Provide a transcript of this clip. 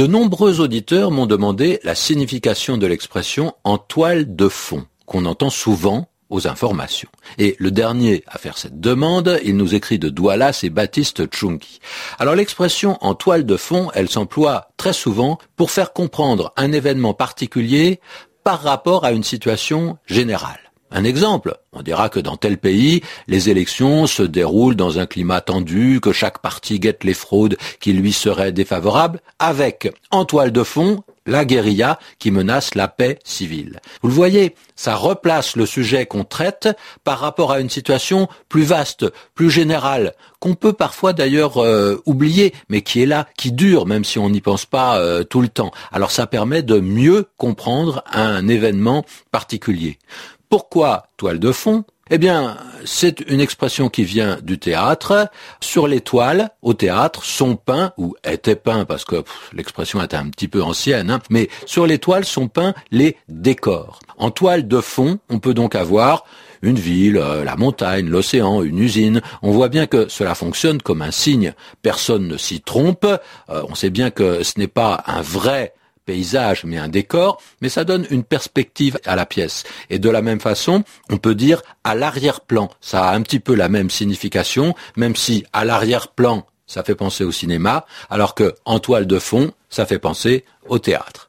De nombreux auditeurs m'ont demandé la signification de l'expression en toile de fond, qu'on entend souvent aux informations. Et le dernier à faire cette demande, il nous écrit de Douala, c'est Baptiste Tchungi. Alors l'expression en toile de fond, elle s'emploie très souvent pour faire comprendre un événement particulier par rapport à une situation générale. Un exemple, on dira que dans tel pays, les élections se déroulent dans un climat tendu, que chaque parti guette les fraudes qui lui seraient défavorables, avec, en toile de fond, la guérilla qui menace la paix civile. Vous le voyez, ça replace le sujet qu'on traite par rapport à une situation plus vaste, plus générale, qu'on peut parfois d'ailleurs euh, oublier, mais qui est là, qui dure, même si on n'y pense pas euh, tout le temps. Alors ça permet de mieux comprendre un événement particulier. Pourquoi toile de fond? Eh bien, c'est une expression qui vient du théâtre. Sur les toiles, au théâtre, sont peints, ou étaient peints, parce que l'expression est un petit peu ancienne, hein, mais sur les toiles sont peints les décors. En toile de fond, on peut donc avoir une ville, euh, la montagne, l'océan, une usine. On voit bien que cela fonctionne comme un signe. Personne ne s'y trompe. Euh, on sait bien que ce n'est pas un vrai paysage, mais un décor, mais ça donne une perspective à la pièce. Et de la même façon, on peut dire à l'arrière-plan. Ça a un petit peu la même signification, même si à l'arrière-plan, ça fait penser au cinéma, alors que en toile de fond, ça fait penser au théâtre.